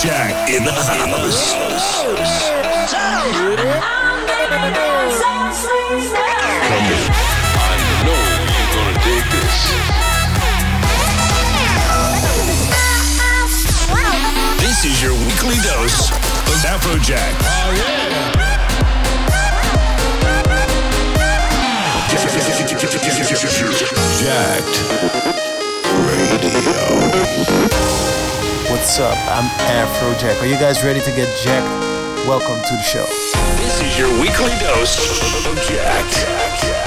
Afrojack in the house. I know you're gonna dig this. This is your weekly dose of Afrojack. Oh, yeah. Jacked Radio. What's up? I'm Afrojack. Are you guys ready to get jacked? Welcome to the show. This is your weekly dose of Jacked.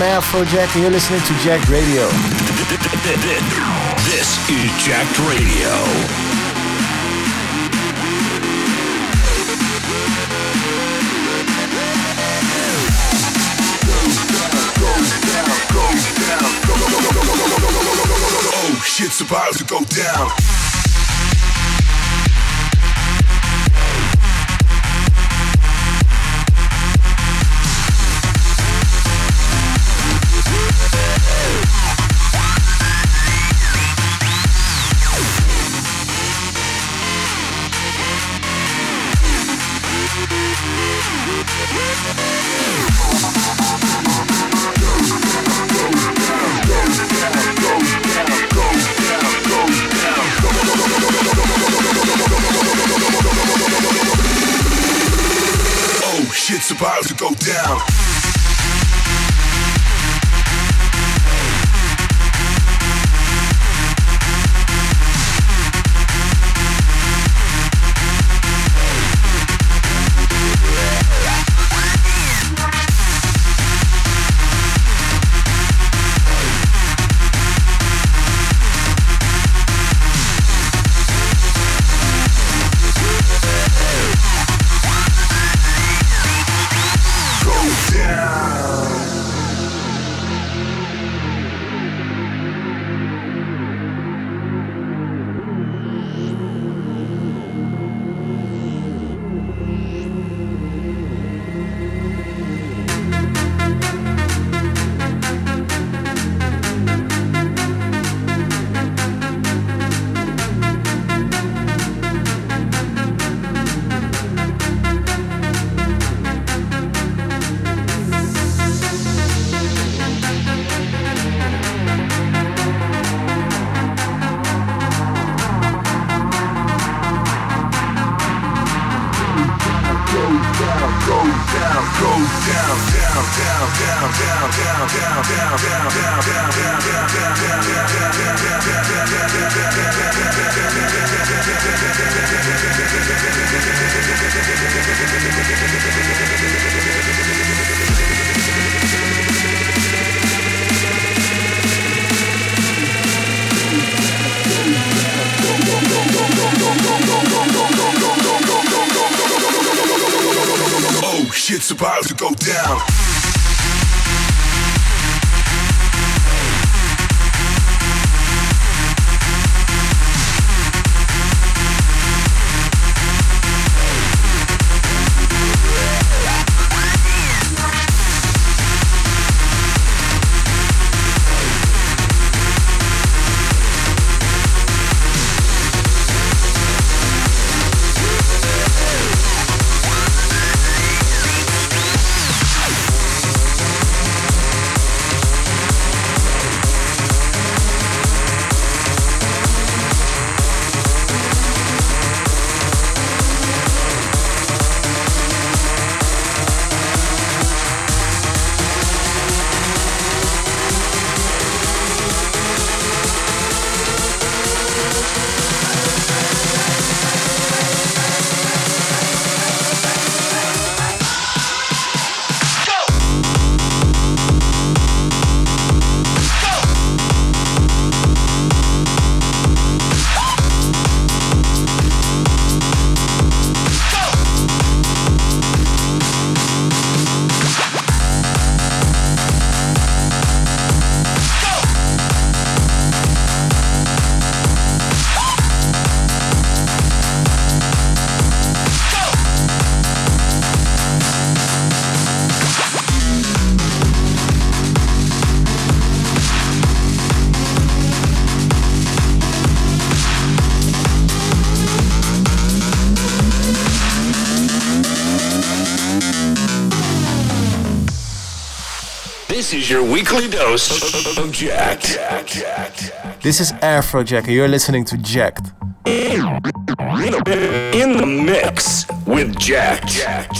I'm Afrojack and you're listening to Jack Radio. This is Jacked Radio. Oh, shit's about to go down. Weekly dose of Jacked. This is Afrojack, and you're listening to Jacked. In the mix with Jacked. Jack,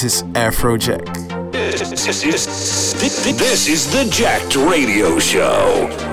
This is Afrojack. This is, this is the Jacked Radio Show.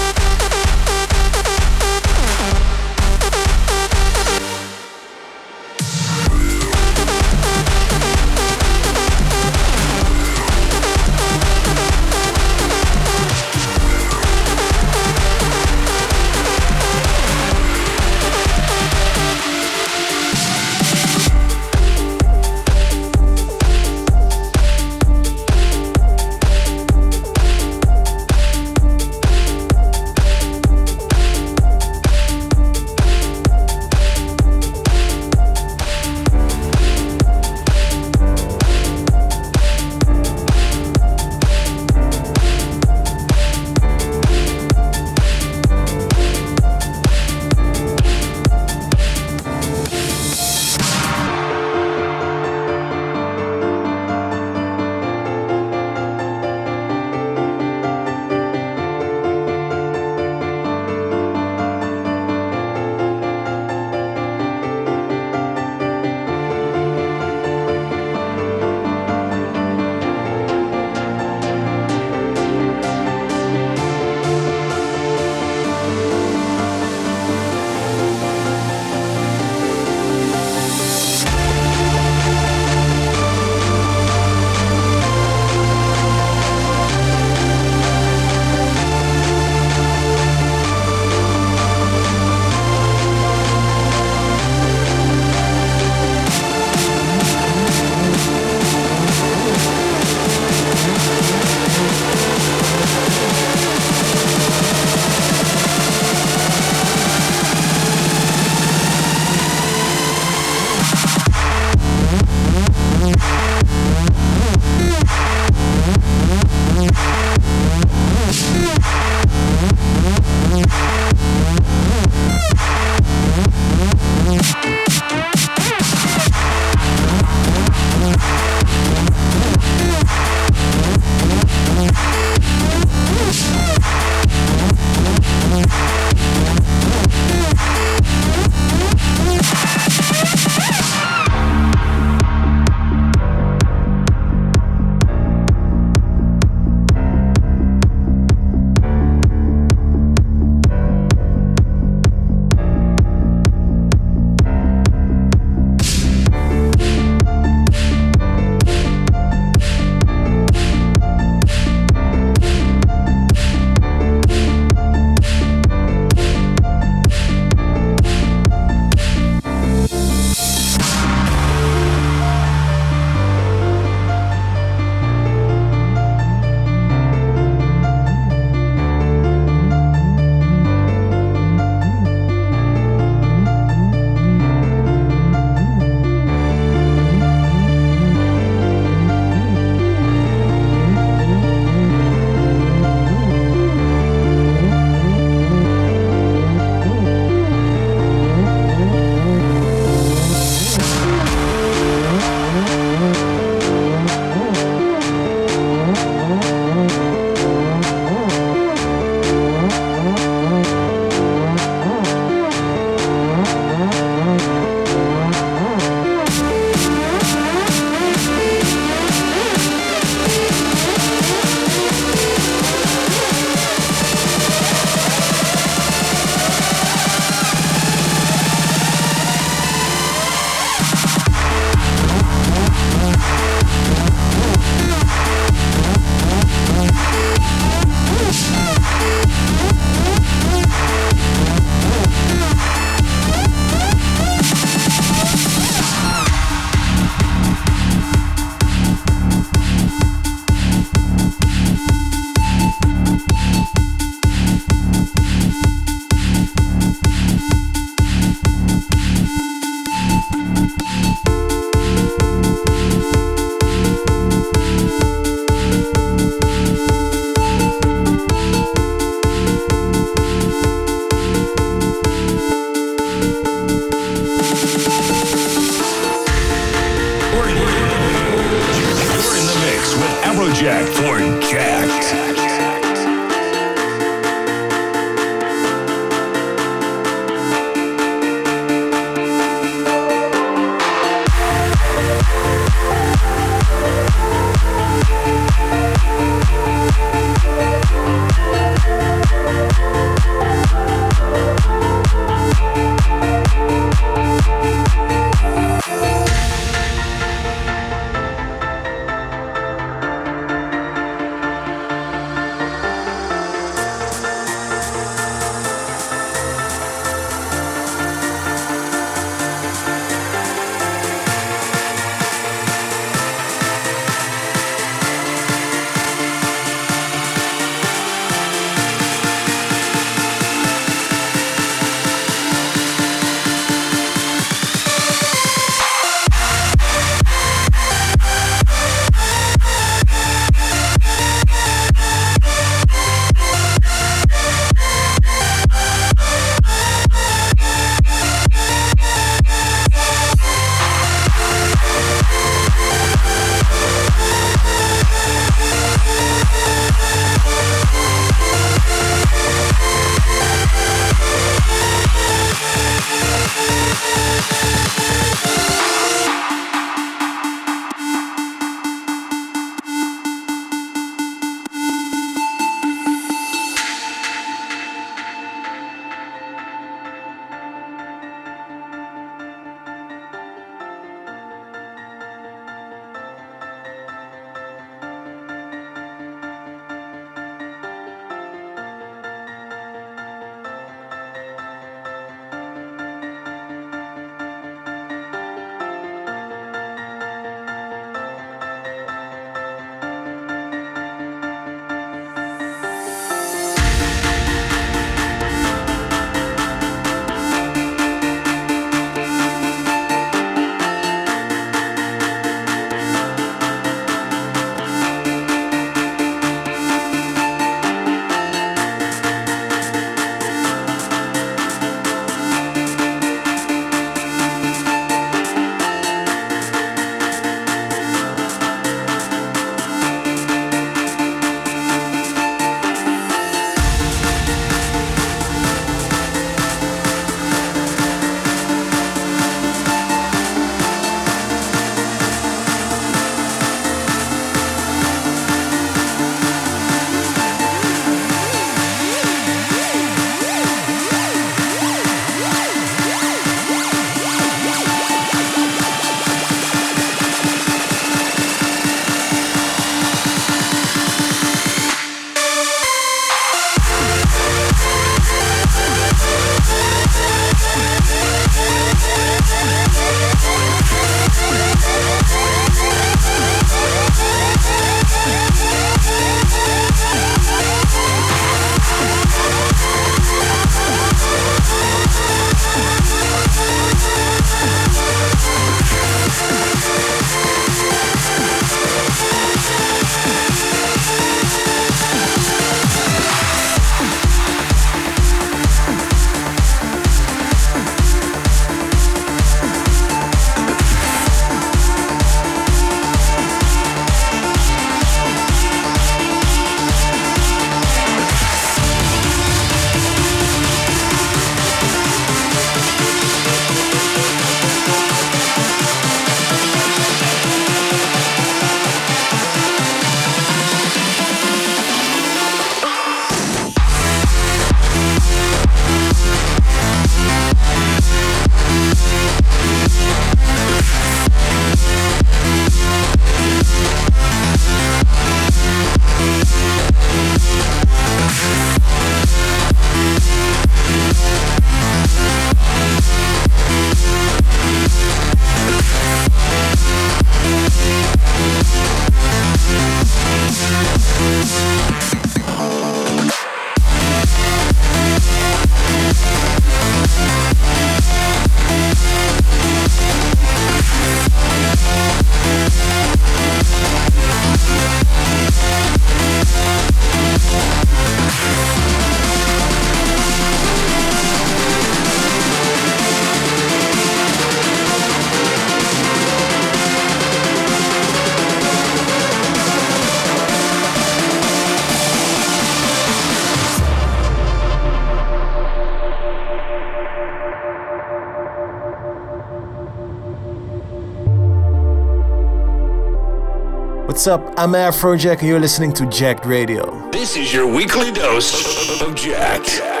What's up? I'm Afrojack and you're listening to Jacked Radio. This is your weekly dose of Jacked.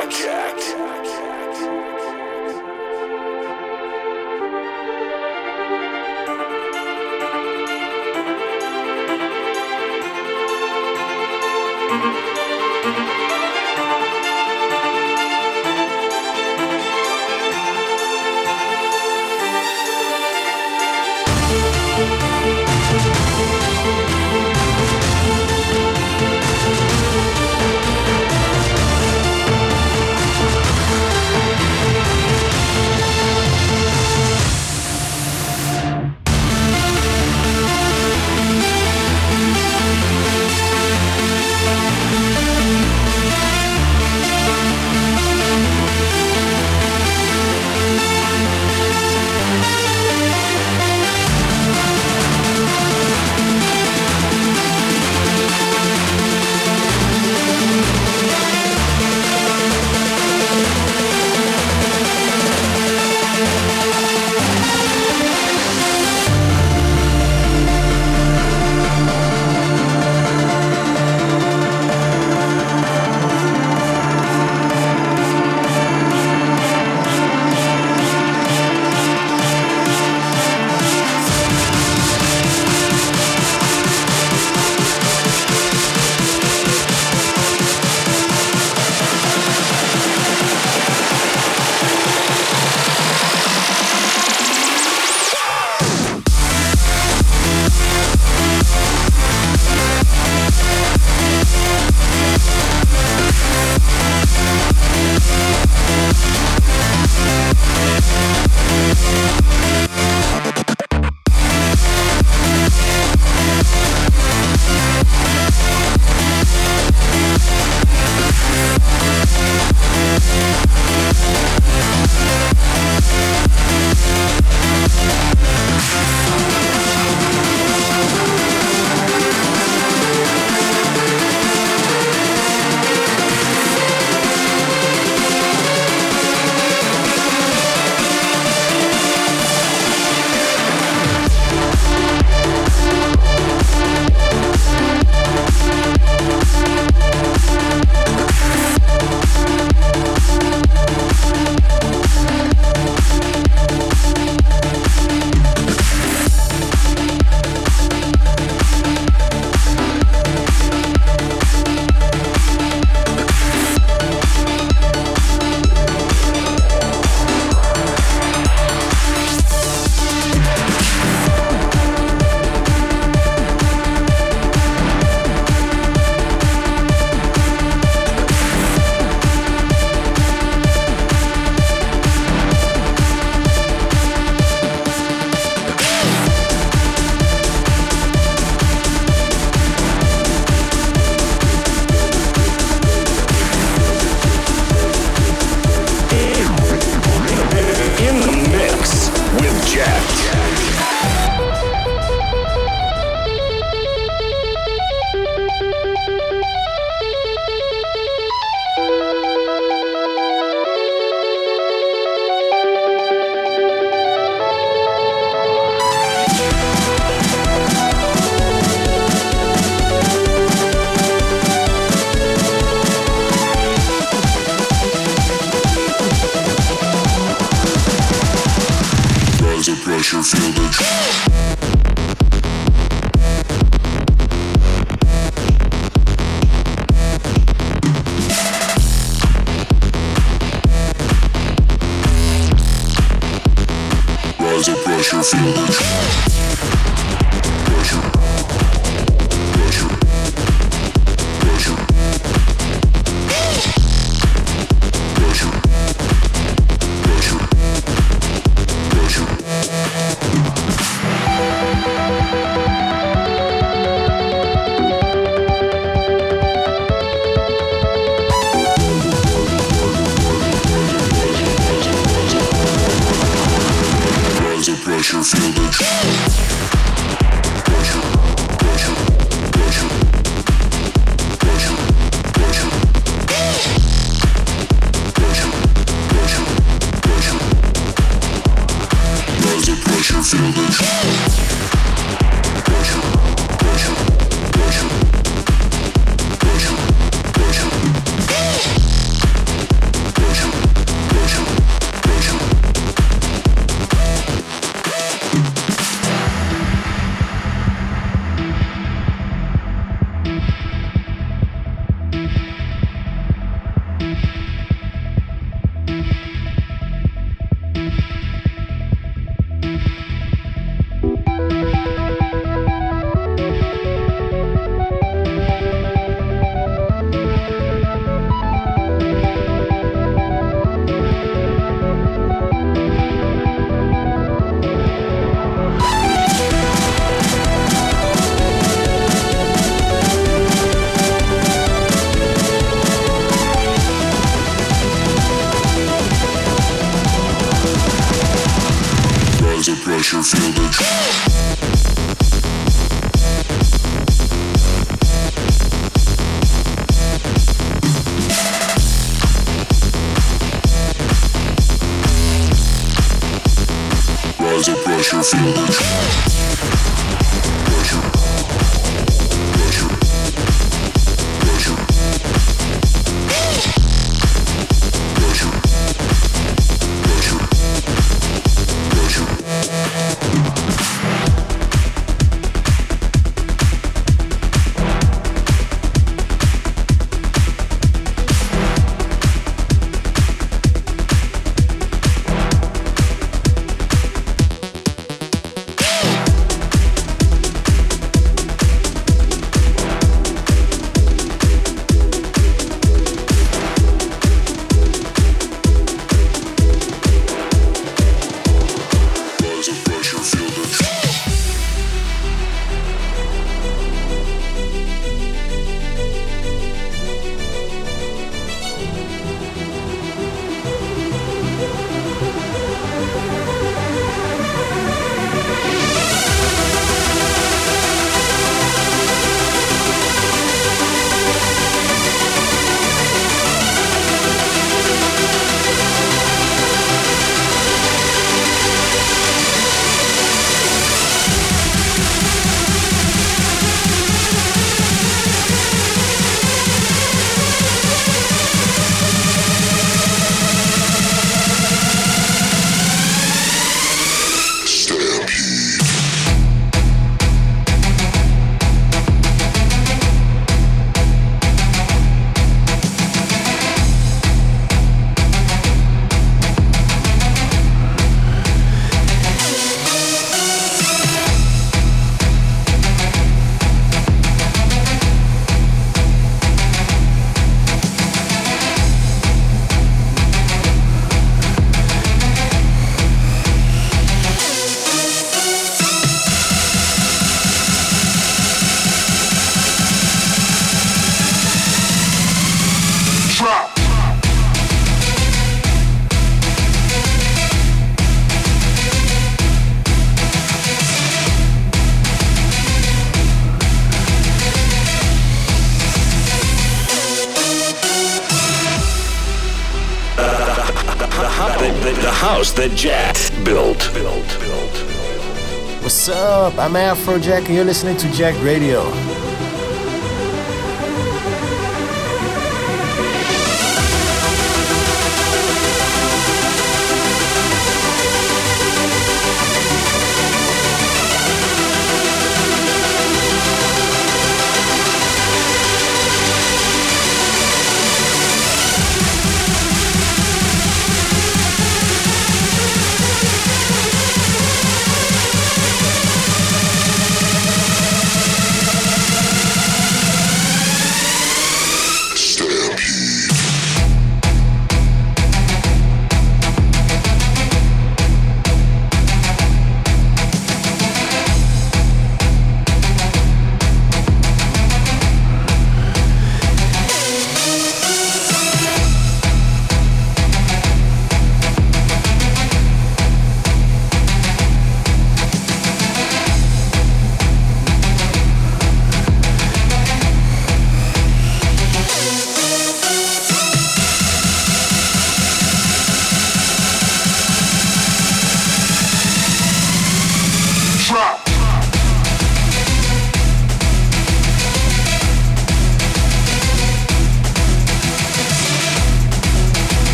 I'm Afrojack and you're listening to Jacked Radio.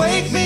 wake me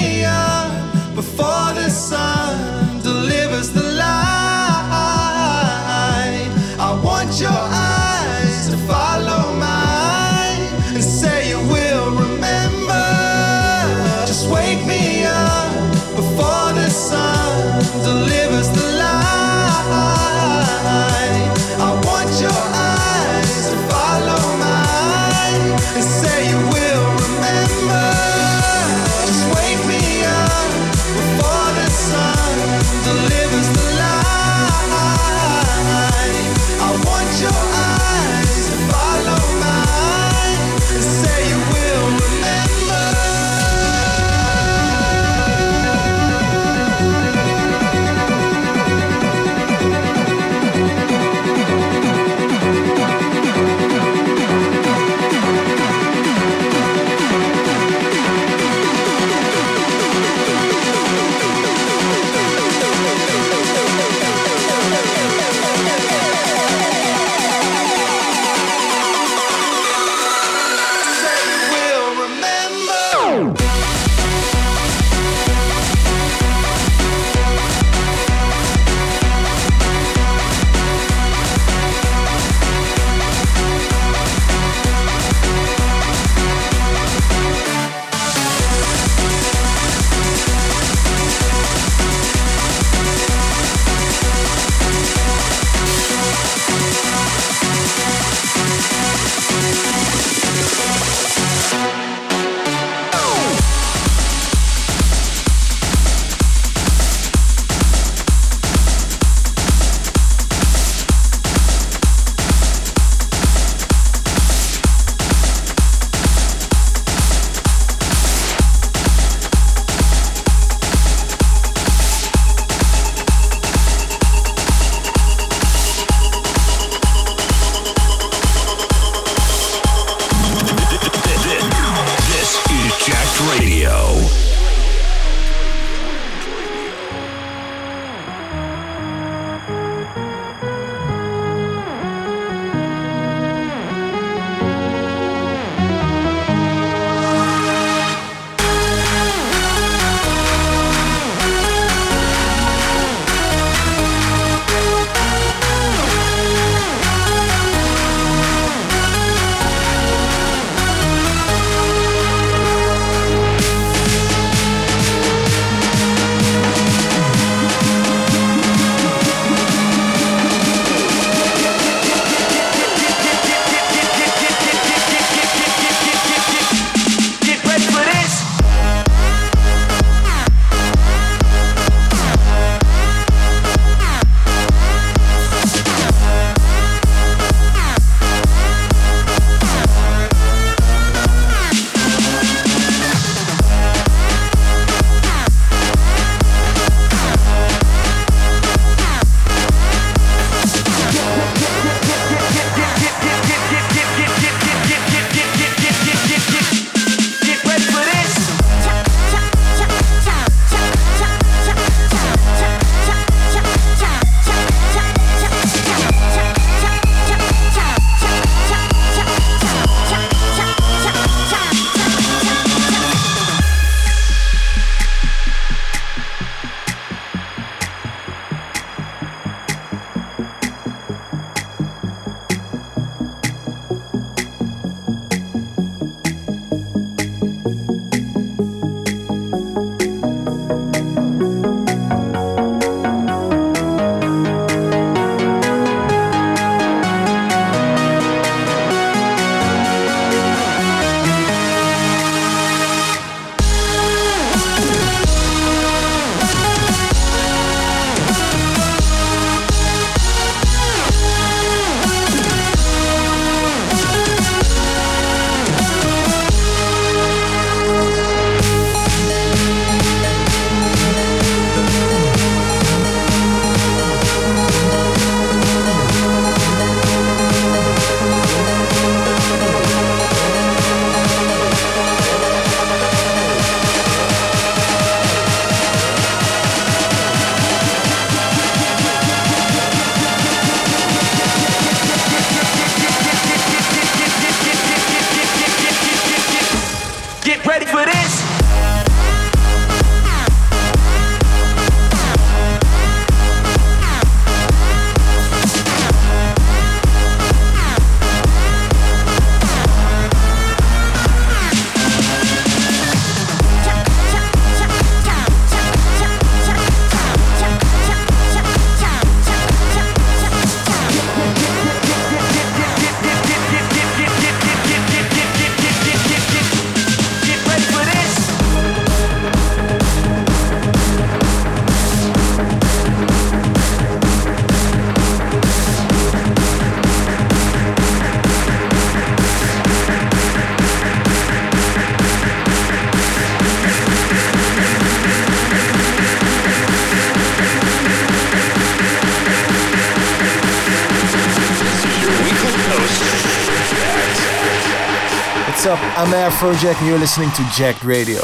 I'm Afrojack and you're listening to Jacked Radio.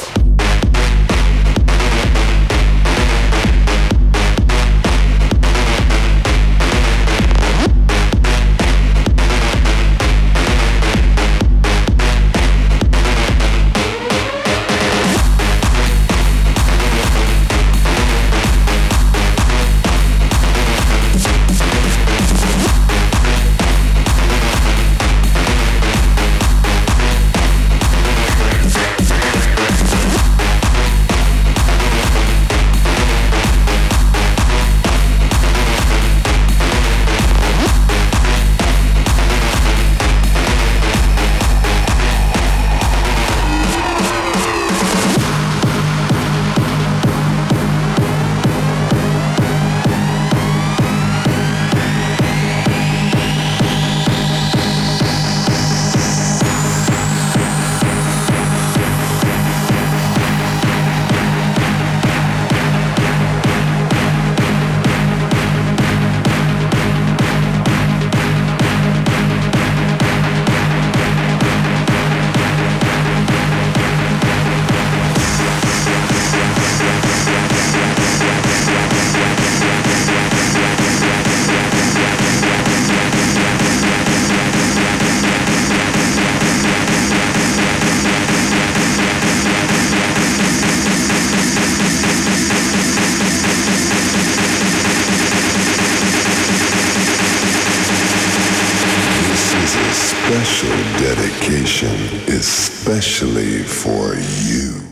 special dedication is for you.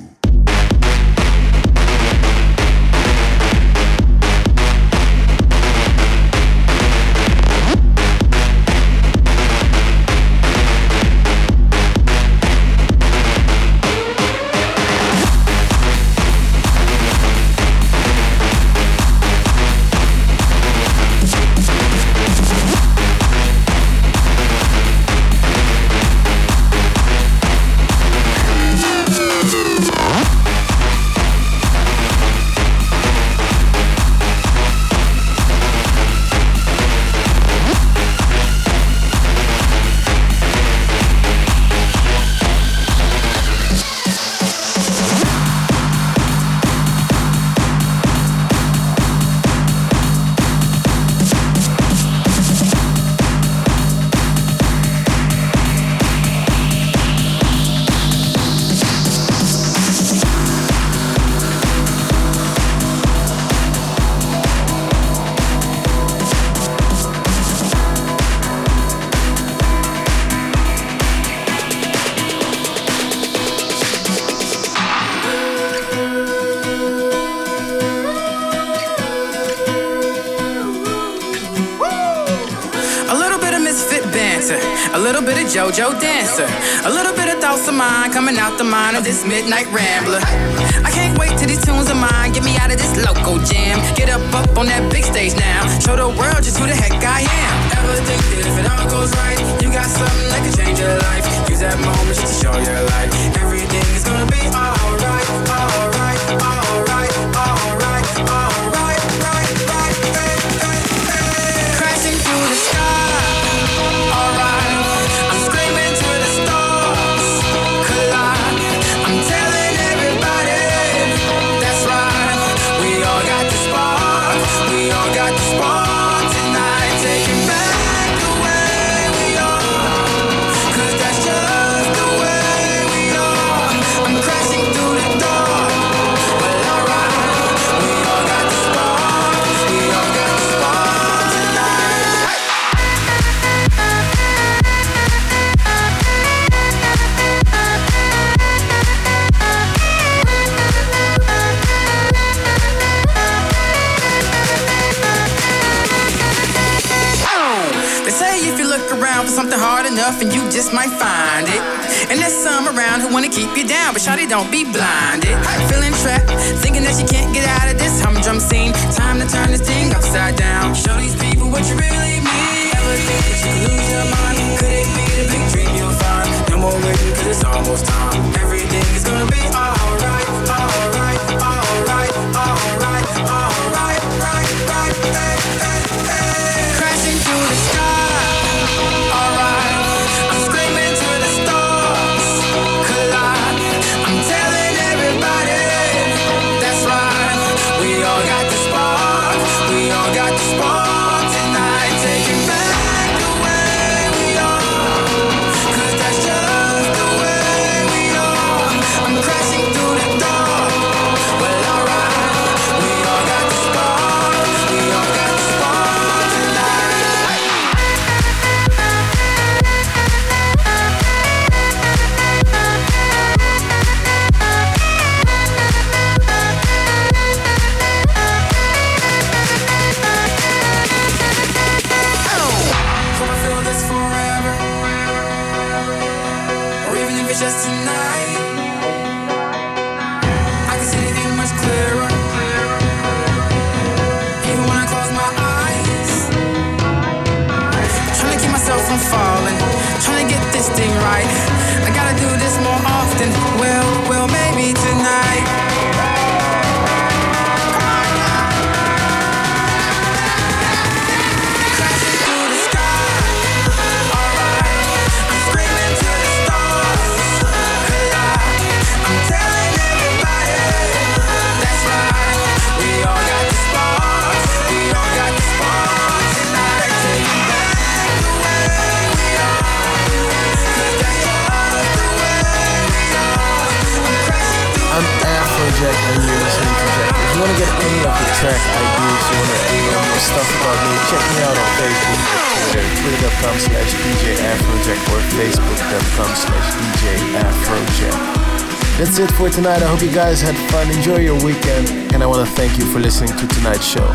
midnight rain. night. I hope you guys had fun. Enjoy your weekend. And I want to thank you for listening to tonight's show.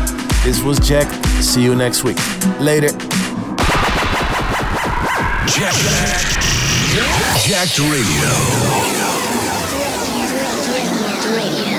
This was Jack. See you next week. Later. Jack, Jack, Radio. Radio.